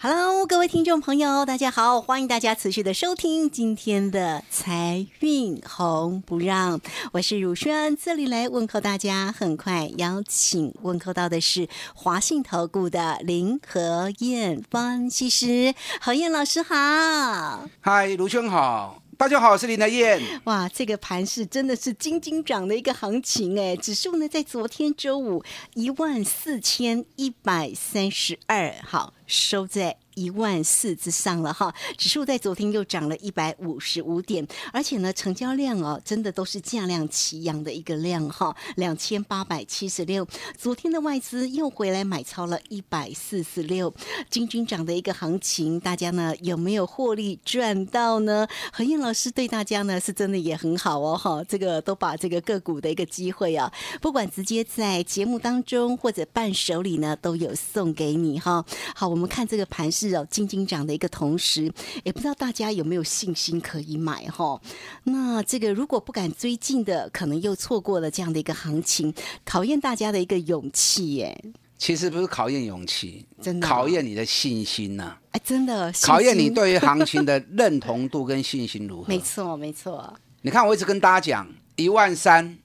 Hello，各位听众朋友，大家好，欢迎大家持续的收听今天的财运红不让，我是汝轩，这里来问候大家。很快邀请问候到的是华信投顾的林和燕分析师，何燕老师好。嗨，卢兄好，大家好，我是林德燕。哇，这个盘是真的是金金涨的一个行情哎，指数呢在昨天周五一万四千一百三十二，好收在。一万四之上了哈，指数在昨天又涨了一百五十五点，而且呢，成交量哦，真的都是价量齐扬的一个量哈，两千八百七十六。昨天的外资又回来买超了一百四十六，金军涨的一个行情，大家呢有没有获利赚到呢？何燕老师对大家呢是真的也很好哦哈，这个都把这个个股的一个机会啊，不管直接在节目当中或者伴手礼呢，都有送给你哈。好，们看这个盘势。哦，金金涨的一个同时，也不知道大家有没有信心可以买哈？那这个如果不敢追进的，可能又错过了这样的一个行情，考验大家的一个勇气耶。其实不是考验勇气，真的考验你的信心呐、啊。哎，真的考验你对于行情的认同度跟信心如何？没错，没错。你看，我一直跟大家讲，一万三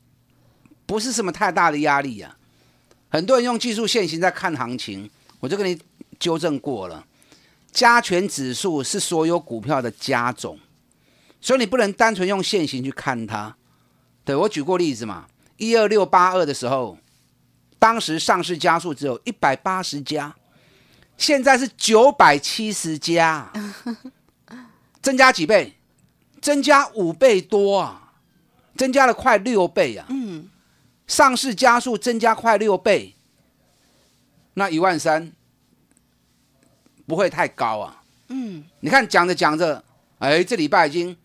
不是什么太大的压力啊。很多人用技术线型在看行情，我就跟你纠正过了。加权指数是所有股票的加总，所以你不能单纯用现行去看它。对我举过例子嘛，一二六八二的时候，当时上市家数只有一百八十家，现在是九百七十家，增加几倍？增加五倍多啊，增加了快六倍啊。嗯，上市家数增加快六倍，那一万三。不会太高啊，嗯，你看讲着讲着，哎，这礼拜已经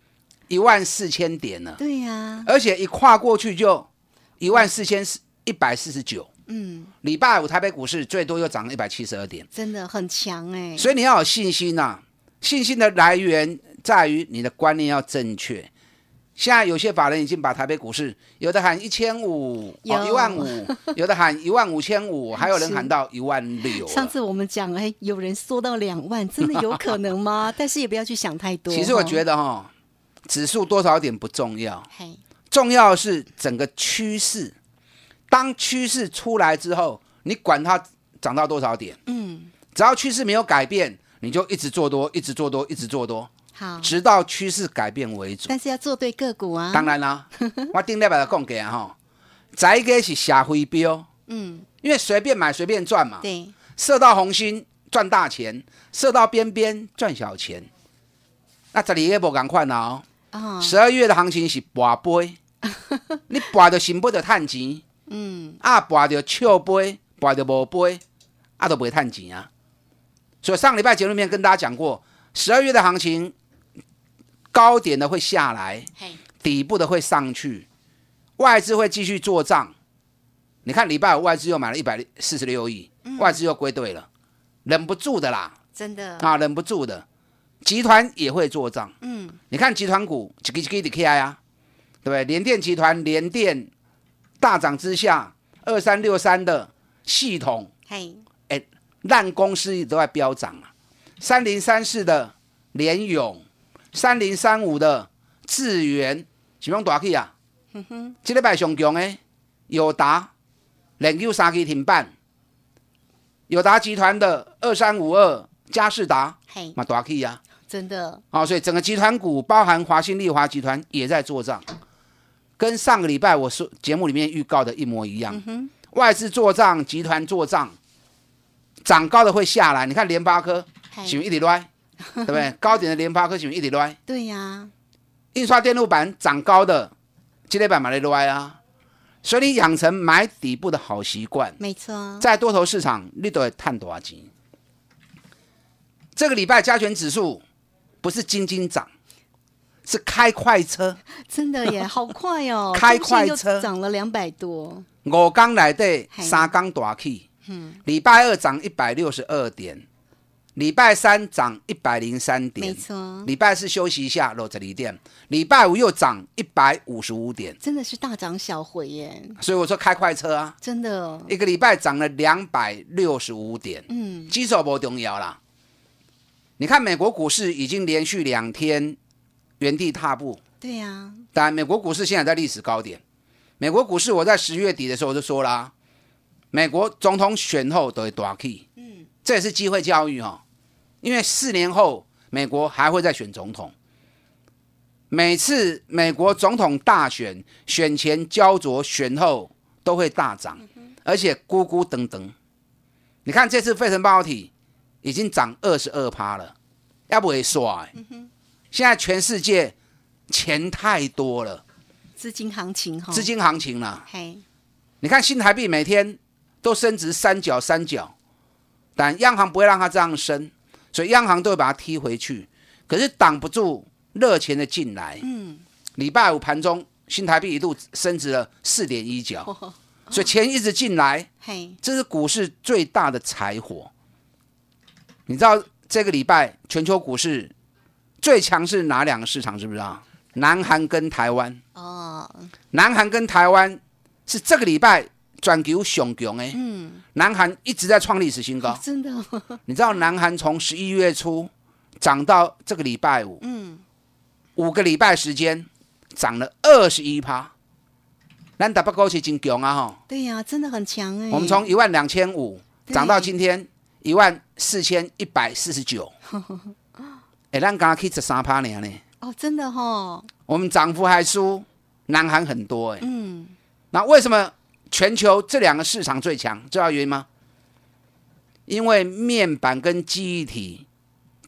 一万四千点了，对呀、啊，而且一跨过去就一万四千一百四十九，嗯，礼拜五台北股市最多又涨了一百七十二点，真的很强哎、所以你要有信心呐、啊，信心的来源在于你的观念要正确。现在有些法人已经把台北股市，有的喊一千五，哦一万五，有的喊一万五千五，还有人喊到一万六。上次我们讲，哎，有人缩到两万，真的有可能吗？但是也不要去想太多。其实我觉得哈、哦，指数多少点不重要，重要的是整个趋势。当趋势出来之后，你管它涨到多少点，嗯，只要趋势没有改变，你就一直做多，一直做多，一直做多。好，直到趋势改变为主。但是要做对个股啊。当然啦，我顶礼拜就讲给啊哈，再一个是下回标，嗯，因为随便买随便赚嘛。对，射到红心赚大钱，射到边边赚小钱。那这里也无共款哦。哦，十二月的行情是跋杯，你跋到心不得趁钱，嗯，啊跋到笑杯，跋到无杯，啊都不会趁钱啊。所以上礼拜节目里面跟大家讲过，十二月的行情。高点的会下来，底部的会上去，外资会继续做账。你看礼拜五外资又买了一百四十六亿，嗯、外资又归队了，忍不住的啦，真的啊，忍不住的。集团也会做账，嗯，你看集团股一个一个的 KI 啊，对不对？联电集团联电大涨之下，二三六三的系统，嘿，哎，烂公司都在飙涨啊，三零三四的联勇。三零三五的智源是用大去啊？嗯哼，这礼拜上强诶友达连续三期停板，友达集团的二三五二嘉士达嘿，嘛大去啊！真的哦，所以整个集团股包含华新丽华集团也在做账，跟上个礼拜我说节目里面预告的一模一样。嗯、外资做账，集团做账，涨高的会下来。你看联发科，是一直来。对不对？高点的联发科是一直来，对呀、啊，印刷电路板涨高的，这类板买来来啊。所以你养成买底部的好习惯，没错，在多头市场你都会探多少钱？这个礼拜加权指数不是斤斤涨，是开快车。真的耶，好快哦！开快车涨了两百多，五刚来的嘿三刚大起，礼拜二涨一百六十二点，礼拜三涨一百零三点没点，错，礼拜四休息一下落这里点，礼拜五又涨一百五十五点，真的是大涨小回耶，所以我说开快车啊，真的，一个礼拜涨了两百六十五点，嗯，基础不重要啦。你看美国股市已经连续两天原地踏步，对呀，当然美国股市现在在历史高点。美国股市我在十月底的时候我就说啦，美国总统选后都会大起，嗯，这也是机会教育哦，因为四年后美国还会再选总统。每次美国总统大选选前焦灼，选后都会大涨，而且咕咕噔噔。你看这次费城半导体已经涨二十二趴了，要不会刷、欸？现在全世界钱太多了，资金行情哈，资，金行情啦、嘿，你看新台币每天都升值三角三角，但央行不会让它这样升，所以央行都会把它踢回去。可是挡不住热钱的进来。嗯，礼拜五盘中新台币一度升值了四点一角，所以钱一直进来，嘿，这是股市最大的柴火。你知道这个礼拜全球股市最强是哪两个市场？知不知道？南韩跟台湾。哦，南韩跟台湾是这个礼拜转球上强哎，嗯，南韩一直在创历史新高。真的，你知道南韩从十一月初涨到这个礼拜五，嗯，五个礼拜时间涨了二十一趴。咱台北股市真强啊哈！对呀，真的很强哎，我们从一万两千五涨到今天一万四千一百四十九，哎，咱刚去十三趴呢呢，哦，真的哈，我们涨幅还输南韩很多哎。嗯，那为什么全球这两个市场最强？知道原因吗？因为面板跟记忆体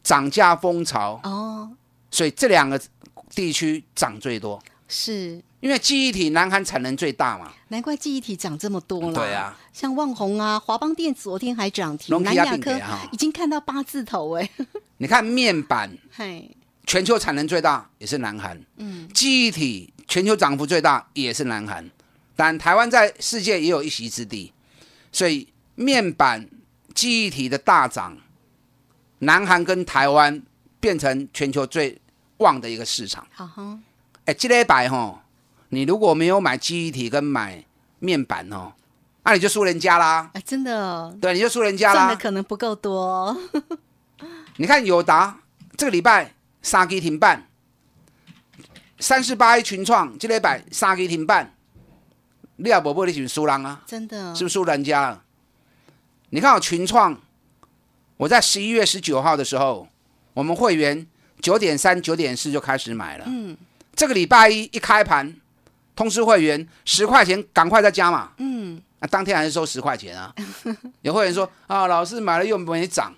涨价风潮，哦，所以这两个地区涨最多。是，因为记忆体南韩产能最大嘛，难怪记忆体涨这么多了。对啊，像旺宏啊、华邦电昨天还涨停，南亚科已经看到八字头哎，你看面板 嘿，全球产能最大也是南韩，嗯，记忆体全球涨幅最大也是南韩，但台湾在世界也有一席之地，所以面板记忆体的大涨，南韩跟台湾变成全球最旺的一个市场。好哈，哎，这礼拜吼，你如果没有买记忆体跟买面板哦，那你就输人家啦，哎，真的。对，你就输人家啦。赚的可能不够多，你看友达这个礼拜三基停办，三十八一群创这礼拜三基停办，你也无买你就是输人啊，真的。是不是输人家？了？你看我群创，我在十一月十九号的时候，我们会员九点三、九点四就开始买了。嗯。这个礼拜一一开盘，通知会员十块钱赶快再加嘛。嗯，那、当天还是收十块钱啊。有会员说啊，老师买了又没涨，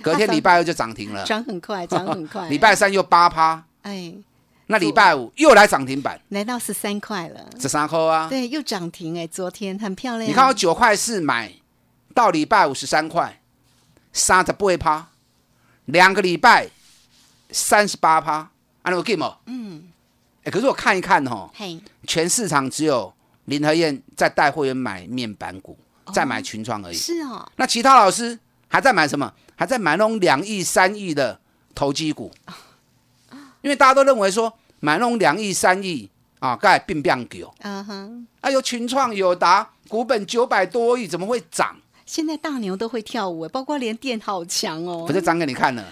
隔天礼拜二就涨停了，涨很快，涨很快，礼拜三又八趴，哎，那礼拜五又来涨停板，来到十三块了，十三块啊。对，又涨停哎，昨天很漂亮，你看我九块四买，到礼拜五十三块，三十八趴，两个礼拜三十八趴，按我 game 嗯，哎，可是我看一看哦，嘿，全市场只有林和燕在带会员买面板股，在买群创而已。是哦，那其他老师还在买什么？还在买那种两亿、三亿的投机股，因为大家都认为说买那种两亿、三亿啊，盖并不狗。嗯哼，啊，有群创、友达，股本九百多亿，怎么会涨？现在大牛都会跳舞哎，包括连电好强哦，不是涨给你看了，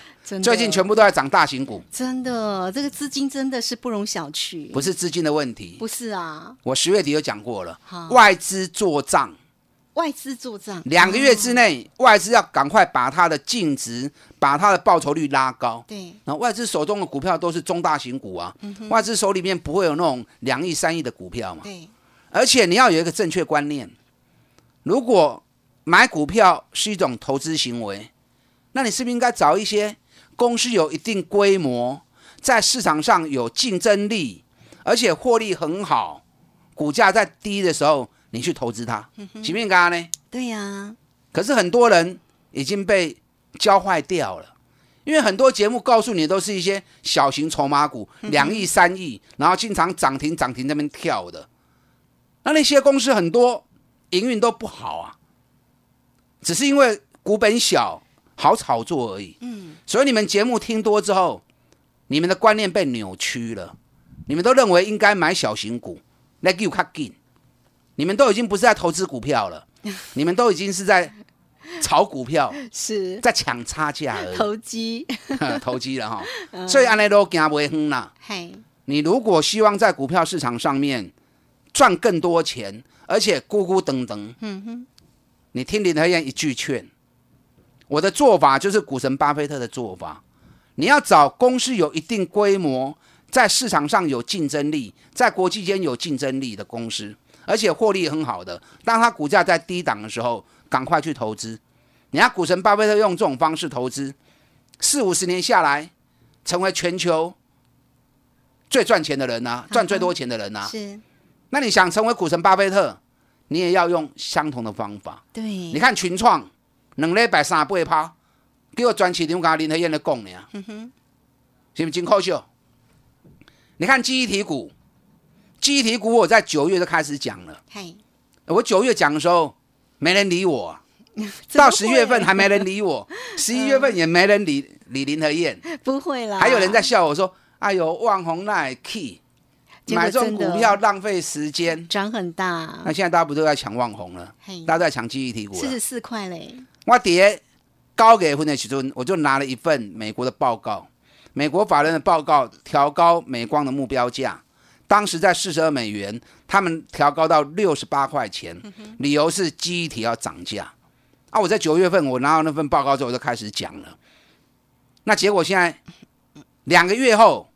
最近全部都在涨大型股，真的，这个资金真的是不容小觑，不是资金的问题。不是啊，我十月底就讲过了好，外资做账，外资做账，两个月之哦，内，外资要赶快把它的净值、把它的报酬率拉高。对，然后外资手中的股票都是中大型股啊，嗯外资手里面不会有那种两亿、三亿的股票嘛。对，而且你要有一个正确观念，如果买股票是一种投资行为，那你是不是应该找一些公司有一定规模，在市场上有竞争力，而且获利很好，股价在低的时候，你去投资它，前面干呢？对呀，可是很多人已经被教坏掉了，因为很多节目告诉你都是一些小型筹码股，两亿、三亿，然后经常涨停涨停那边跳的。那那些公司很多营运都不好啊，只是因为股本小，好炒作而已。嗯，所以你们节目听多之后，你们的观念被扭曲了，你们都认为应该买小型股，那 give 卡紧，你们都已经不是在投资股票了，你们都已经是在炒股票，是。在抢差价而已，投机，投机了哈。所以安内都行不远啦。嘿，你如果希望在股票市场上面赚更多钱，而且咕咕噔噔，嗯哼，你听林德燕一句劝，我的做法就是股神巴菲特的做法。你要找公司有一定规模，在市场上有竞争力，在国际间有竞争力的公司，而且获利很好的。当它股价在低档的时候，赶快去投资。你看股神巴菲特用这种方式投资，四五十年下来，成为全球最赚钱的人呐、赚最多钱的人呐、是，那你想成为股神巴菲特，你也要用相同的方法。对，你看群创两礼拜三八趴，给我专市场甲林和燕的讲呢，是不是真可笑？你看记忆体股，记忆体股我在九月就开始讲了，嘿，我九月讲的时候没人理我。到十月份会还没人理我，十一月份也没人理李林和燕，不会啦，还有人在笑我说：“哎呦，万红那 key 买这种股票浪费时间。”涨很大。那，现在大家不都在抢万红了？嘿，大家都在抢记忆体股了。四十四块嘞，我跌高给分的时阵，我就拿了一份美国的报告，美国法人的报告调高美光的目标价，当时在四十二美元，他们调高到六十八块钱，理由是记忆体要涨价。啊，我在九月份我拿到那份报告之后，我就开始讲了。那结果现在两个月后，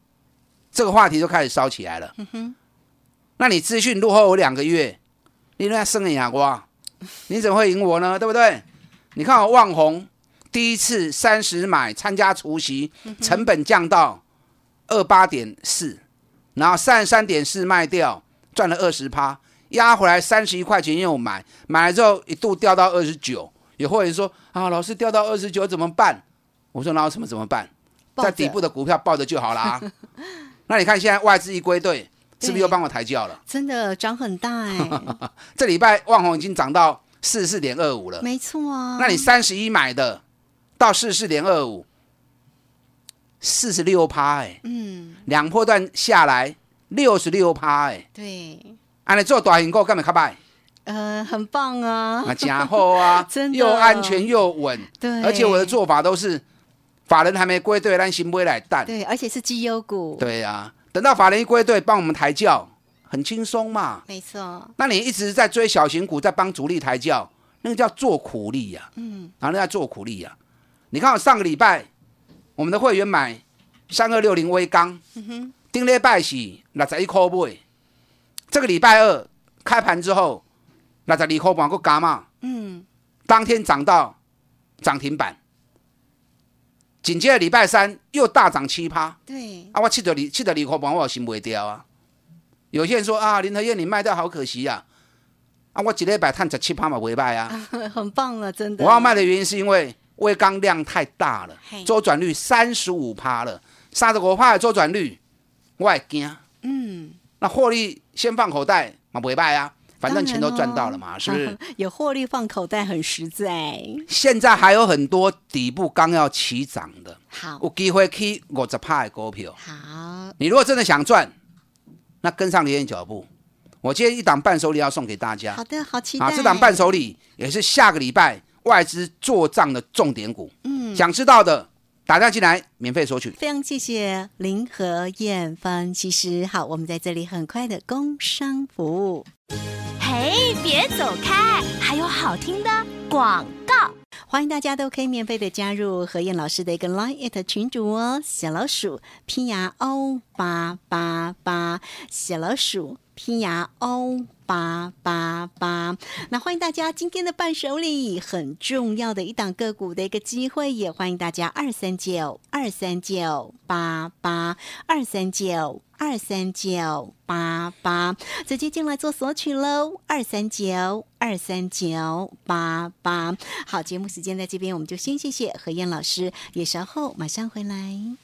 这个话题就开始烧起来了。那你资讯落后我两个月，你那生眼瓜，你怎么会赢我呢？对不对？你看我旺红第一次三十买参加除夕，成本降到二八点四，然后三十三点四卖掉，赚了二十趴，压回来三十一块钱又买，买了之后一度掉到二十九，有会员说啊，老师掉到二十九怎么办？我说那有什么怎么办？在底部的股票抱着就好啦。那你看现在外资一归队，是不是又帮我抬轿了？真的涨很大哎，这礼拜旺宏已经涨到四十四点二五了。没错啊，那你三十一买的，到四十四点二五，四十六趴哎，嗯，两波段下来六十六趴哎，对，安尼做短型股干嘛卡拜？呃，很棒啊，啊，加厚啊，真的。又安全又稳，对，而且我的做法都是法人还没归队，让新杯来淡。对，而且是绩优股，对呀、等到法人一归队，帮我们抬轿，很轻松嘛。没错，那你一直在追小型股，在帮主力抬轿，那个叫做苦力呀、嗯，然后那叫做苦力呀、你看我上个礼拜，我们的会员买三二六零微钢，嗯顶礼拜是六十一块买，这个礼拜二开盘之后，六十二块半，个加嘛，嗯，当天涨到涨停板，紧接着礼拜三又大涨七趴，对，啊，我七十二七十二块半，我有心卖掉啊。有些人说啊，林和燕你卖掉好可惜呀、啊，我一礼拜赚十七趴嘛，袂歹啊。很棒了，真的，我要卖的原因是因为微钢量太大了，周转率三十五趴了，三十五趴的周转率，我也惊。嗯，那获利先放口袋嘛，不会败啊，反正钱都赚到了嘛，是不是？有获利放口袋，很实在。现在还有很多底部刚要起涨的，好，有机会去五十趴的股票。好，你如果真的想赚，那跟上连燕脚步。我今天一档伴手礼要送给大家好的，好期待。啊！这档伴手礼也是下个礼拜外资做账的重点股。嗯，想知道的打电话进来，免费索取。非常谢谢林和燕分析师。好，我们在这里很快的工商服务。嘿，别走开，还有好听的广告。欢迎大家都可以免费的加入何燕老师的一个 Line at 群组哦，小老鼠拼牙 O 八八八，小老鼠拼牙 O 八八八。那欢迎大家今天的伴手礼很重要的一档个股的一个机会，也欢迎大家二三九二三九八八二三九。二三九八八，直接进来做索取喽，二三九二三九八八。好，节目时间在这边，我们就先谢谢何燕老师，也稍后马上回来。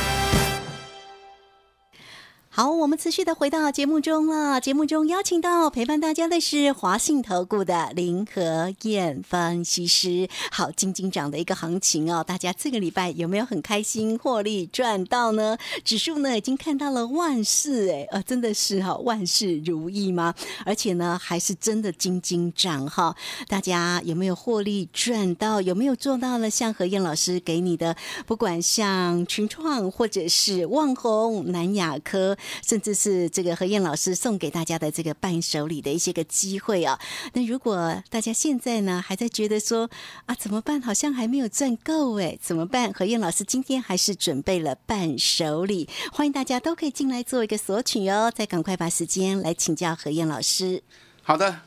好，我们持续的回到节目中了。节目中邀请到陪伴大家的是华信投顾的林和燕分析师。好，金金涨的一个行情哦，大家这个礼拜有没有很开心获利赚到呢？指数呢已经看到了万事哎，呃，真的是哈万事如意吗？而且呢还是真的金金涨哈。大家有没有获利赚到？有没有做到了像何燕老师给你的？不管像群创或者是旺宏、南亚科。甚至是这个何燕老师送给大家的这个伴手礼的一些个机会啊。那如果大家现在呢还在觉得说啊怎么办？好像还没有赚够哎，怎么办？何燕老师今天还是准备了伴手礼，欢迎大家都可以进来做一个索取哦。再赶快把时间来请教何燕老师。好的，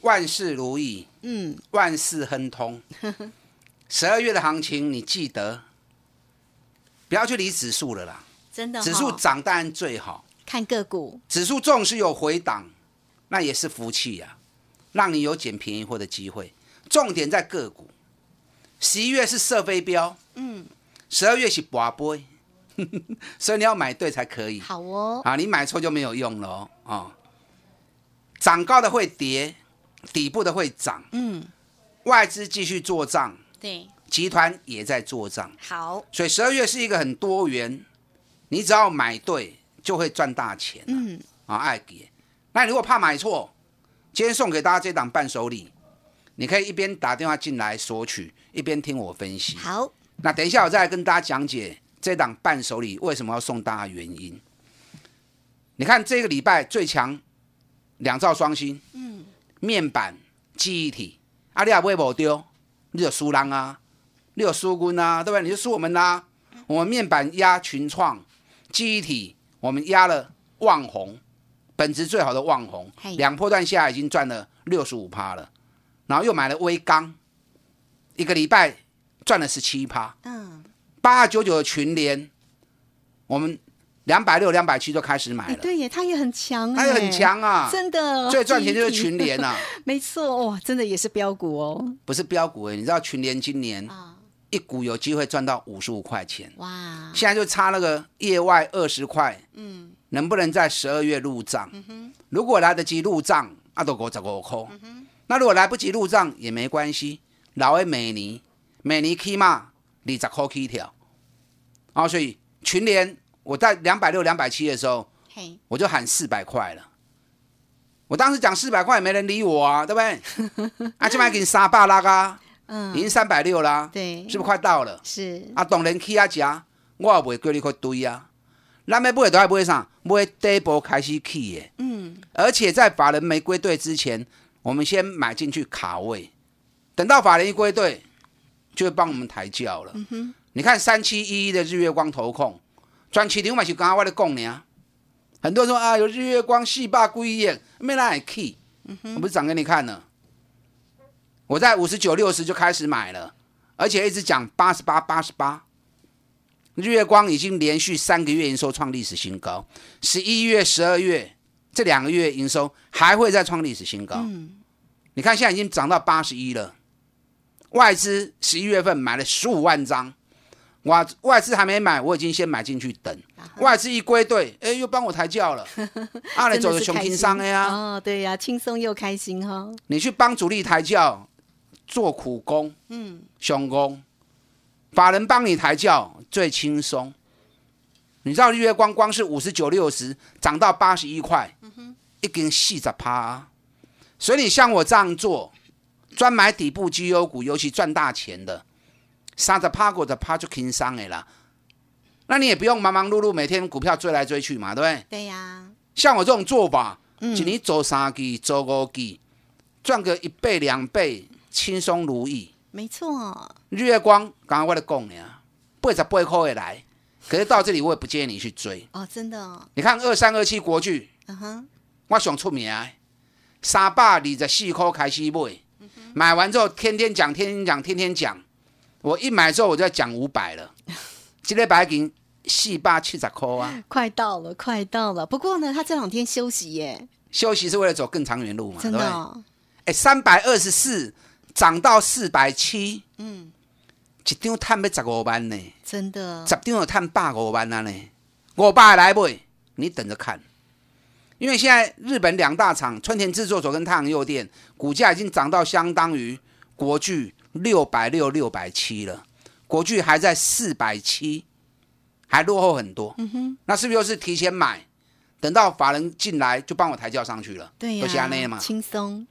万事如意，嗯，万事亨通。十二月的行情你记得，不要去理指数了啦。真的，指数涨当然最好。看个股，指数纵使有回档，那也是福气呀，让你有捡便宜货的机会。重点在个股。十一月是射飞镖，嗯，十二月是拔波，所以你要买对才可以。好哦，啊，你买错就没有用了哦。啊，涨高的会跌，底部的会涨。嗯，外资继续做账，对，集团也在做账。好，所以十二月是一个很多元。你只要买对，就会赚大钱。嗯，啊，爱给。那如果怕买错，今天送给大家这档伴手礼，你可以一边打电话进来索取，一边听我分析。好，那等一下我再来跟大家讲解这档伴手礼为什么要送大家原因。你看这个礼拜最强两兆双星，嗯，面板记忆体，阿里亚不会保丢，你有输人啊，你有输军啊，对不对？你就输我们啦。我们面板压群创。记忆体，我们压了旺宏，本质最好的旺宏，两波段下已经赚了六十五趴了，然后又买了微钢，一个礼拜赚了十七趴。嗯，八二九九的群联，我们两百六、两百七就开始买了。对耶，它也很强，它也很强啊，真的。最赚钱就是群联啊，没错哇，真的也是标股哦。不是标股哎，你知道群联今年？一股有机会赚到五十五块钱，哇！现在就差那个业外二十块，嗯，能不能在十二月入账？如果来得及入账，阿都五十五块。那如果来不及入账也没关系，老的每年每年起码二十块起跳。啊，所以群联我在两百六、两百七的时候，我就喊四百块了。我当时讲四百块，没人理我啊，对不对？啊，今晚给你三百拉啊！嗯，已经三百六啦，对，是不是快到了？是啊，当然起啊，价我也不会叫你去堆啊。咱要买都要买啥？买第一波开始起的。嗯，而且在法人没归队之前，我们先买进去卡位，等到法人一归队，就会帮我们抬轿了。嗯哼，你看三七一一的日月光投控，转起牛嘛是刚刚我的供呢。很多人说啊，有日月光四百几亿，没来起，我不是涨给你看了。我在五十九、六十就开始买了，而且一直讲八十八、八十八。日月光已经连续三个月营收创历史新高，十一月、十二月这两个月营收还会再创历史新高。嗯，你看现在已经涨到八十一了。外资十一月份买了十五万张，我外资还没买，我已经先买进去等。外资一归队，哎，又帮我抬轿了。阿 你走的穷轻商的呀？哦，对呀，轻松又开心哈。你去帮主力抬轿。做苦工，嗯，熊工，法人帮你抬轿最轻松。你知道日月光光是五十九六十涨到八十一块，嗯哼，一根细着趴。所以你像我这样做，专买底部绩优股，尤其赚大钱的，三着趴过的趴就轻松的啦。那你也不用忙忙碌碌，每天股票追来追去嘛，对不对？对呀。像我这种做法，嗯一年做三季、做五季，赚个一倍两倍，轻松如意。没错，日月光，刚刚我在讲呢，八十八块会来，可是到这里我也不建议你去追。哦，真的哦，你看二三二七国巨，嗯哼，我想出名，三百二十四块开始买，买完之后天天讲，天天讲，天天讲。我一买之后我就要讲五百了，今天白银四百七十块啊。快到了，快到了。不过呢，他这两天休息耶，休息是为了走更长远路嘛，真？的哦，哎，三百二十四涨到四百七，嗯，一张探要十五万呢，真的十张有探百五万啊呢，五百来不，你等着看。因为现在日本两大厂春田制作所跟太阳诱电股价已经涨到相当于国巨六百六、六百七了，国巨还在四百七，还落后很多。嗯哼，那是不是又是提前买？等到法人进来就帮我抬轿上去了，对都是这样呀，嘛。轻松，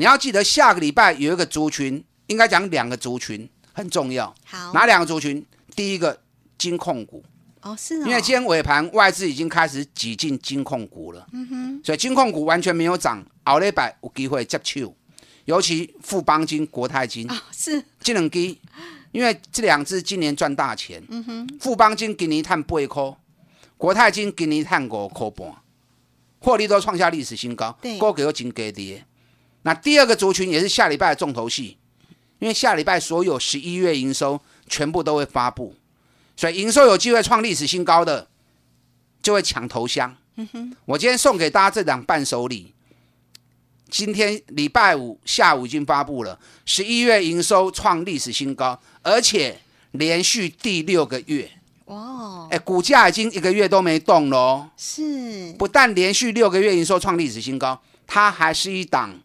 你要记得下个礼拜有一个族群，应该讲两个族群很重要。好，哪两个族群？第一个金控股，哦是哦，因为今天尾盘外资已经开始挤进金控股了，嗯哼。所以金控股完全没有涨，后礼拜有机会接手，尤其富邦金、国泰金。啊是，这两支，因为这两支今年赚大钱，嗯哼。富邦金今年赚八块，国泰金今年赚五块半，获利都创下历史新高对，股价又真低跌。那第二个族群也是下礼拜的重头戏，因为下礼拜所有十一月营收全部都会发布，所以营收有机会创历史新高的，就会抢头香。我今天送给大家这档伴手礼，今天礼拜五下午已经发布了，十一月营收创历史新高，而且连续第六个月，哇哦，哎，股价已经一个月都没动喽哦。是，不但连续六个月营收创历史新高，它还是一档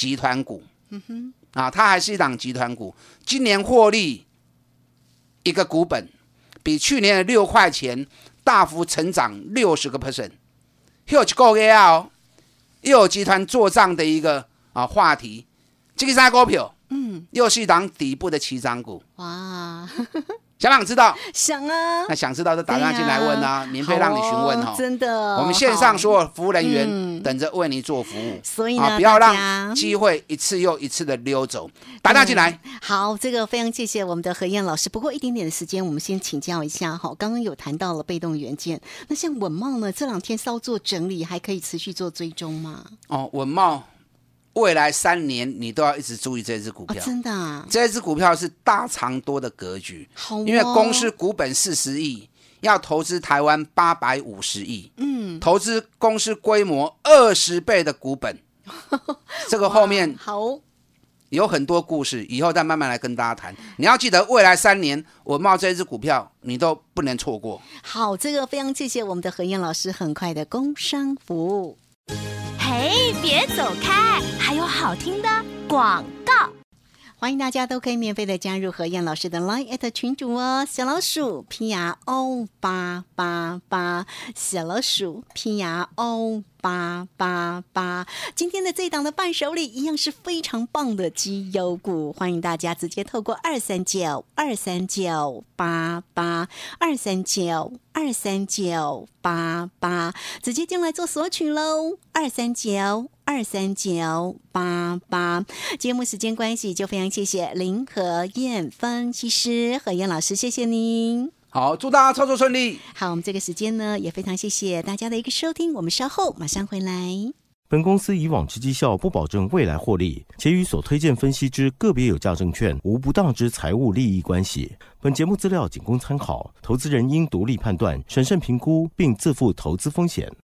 集团股。嗯哼，啊，它还是一档集团股，今年获利一个股本比去年的六块钱大幅成长六十个 percent。又一个月哦，又有集团做账的一个啊话题，这个啥股票？嗯，又是一档底部的起涨股。哇，想不想知道？想啊，那想知道就打电话进来问啊，免费让你询问哦真的，我们线上所有服务人员嗯等着为你做服务，所以呢，啊，不要让机会一次又一次的溜走。打电话进来，好，这个非常谢谢我们的何燕老师。不过一点点的时间，我们先请教一下哈。刚刚有谈到了被动元件，那像稳茂呢，这两天稍作整理，还可以持续做追踪吗？哦，稳茂未来三年你都要一直注意这只股哦，票。真的、啊，这只股票是大长多的格局，因为公司股本四十亿，要投资台湾八百五十亿，嗯，投资公司规模二十倍的股本，这个后面好有很多故事，以后再慢慢来跟大家谈。你要记得，未来三年我冒这只股票你都不能错过。好，这个非常谢谢我们的何燕老师很快的工商服务。嘿，别走开，还有好听的广告。欢迎大家都可以免费的加入何燕老师的 Line at 群主哦，小老鼠拼牙 O 八八八，小老鼠 P R O 八八八。今天的这档的伴手礼一样是非常棒的绩优股，欢迎大家直接透过二三九二三九八八二三九二三九八八直接进来做索取喽，二三九。二三九八八，节目时间关系，就非常谢谢林和燕分析师何燕老师，谢谢您。好，祝大家操作顺利。好，我们这个时间呢，也非常谢谢大家的一个收听，我们稍后马上回来。本公司以往之绩效不保证未来获利，且与所推荐分析之个别有价证券无不当之财务利益关系。本节目资料仅供参考，投资人应独立判断、审慎评估，并自负投资风险。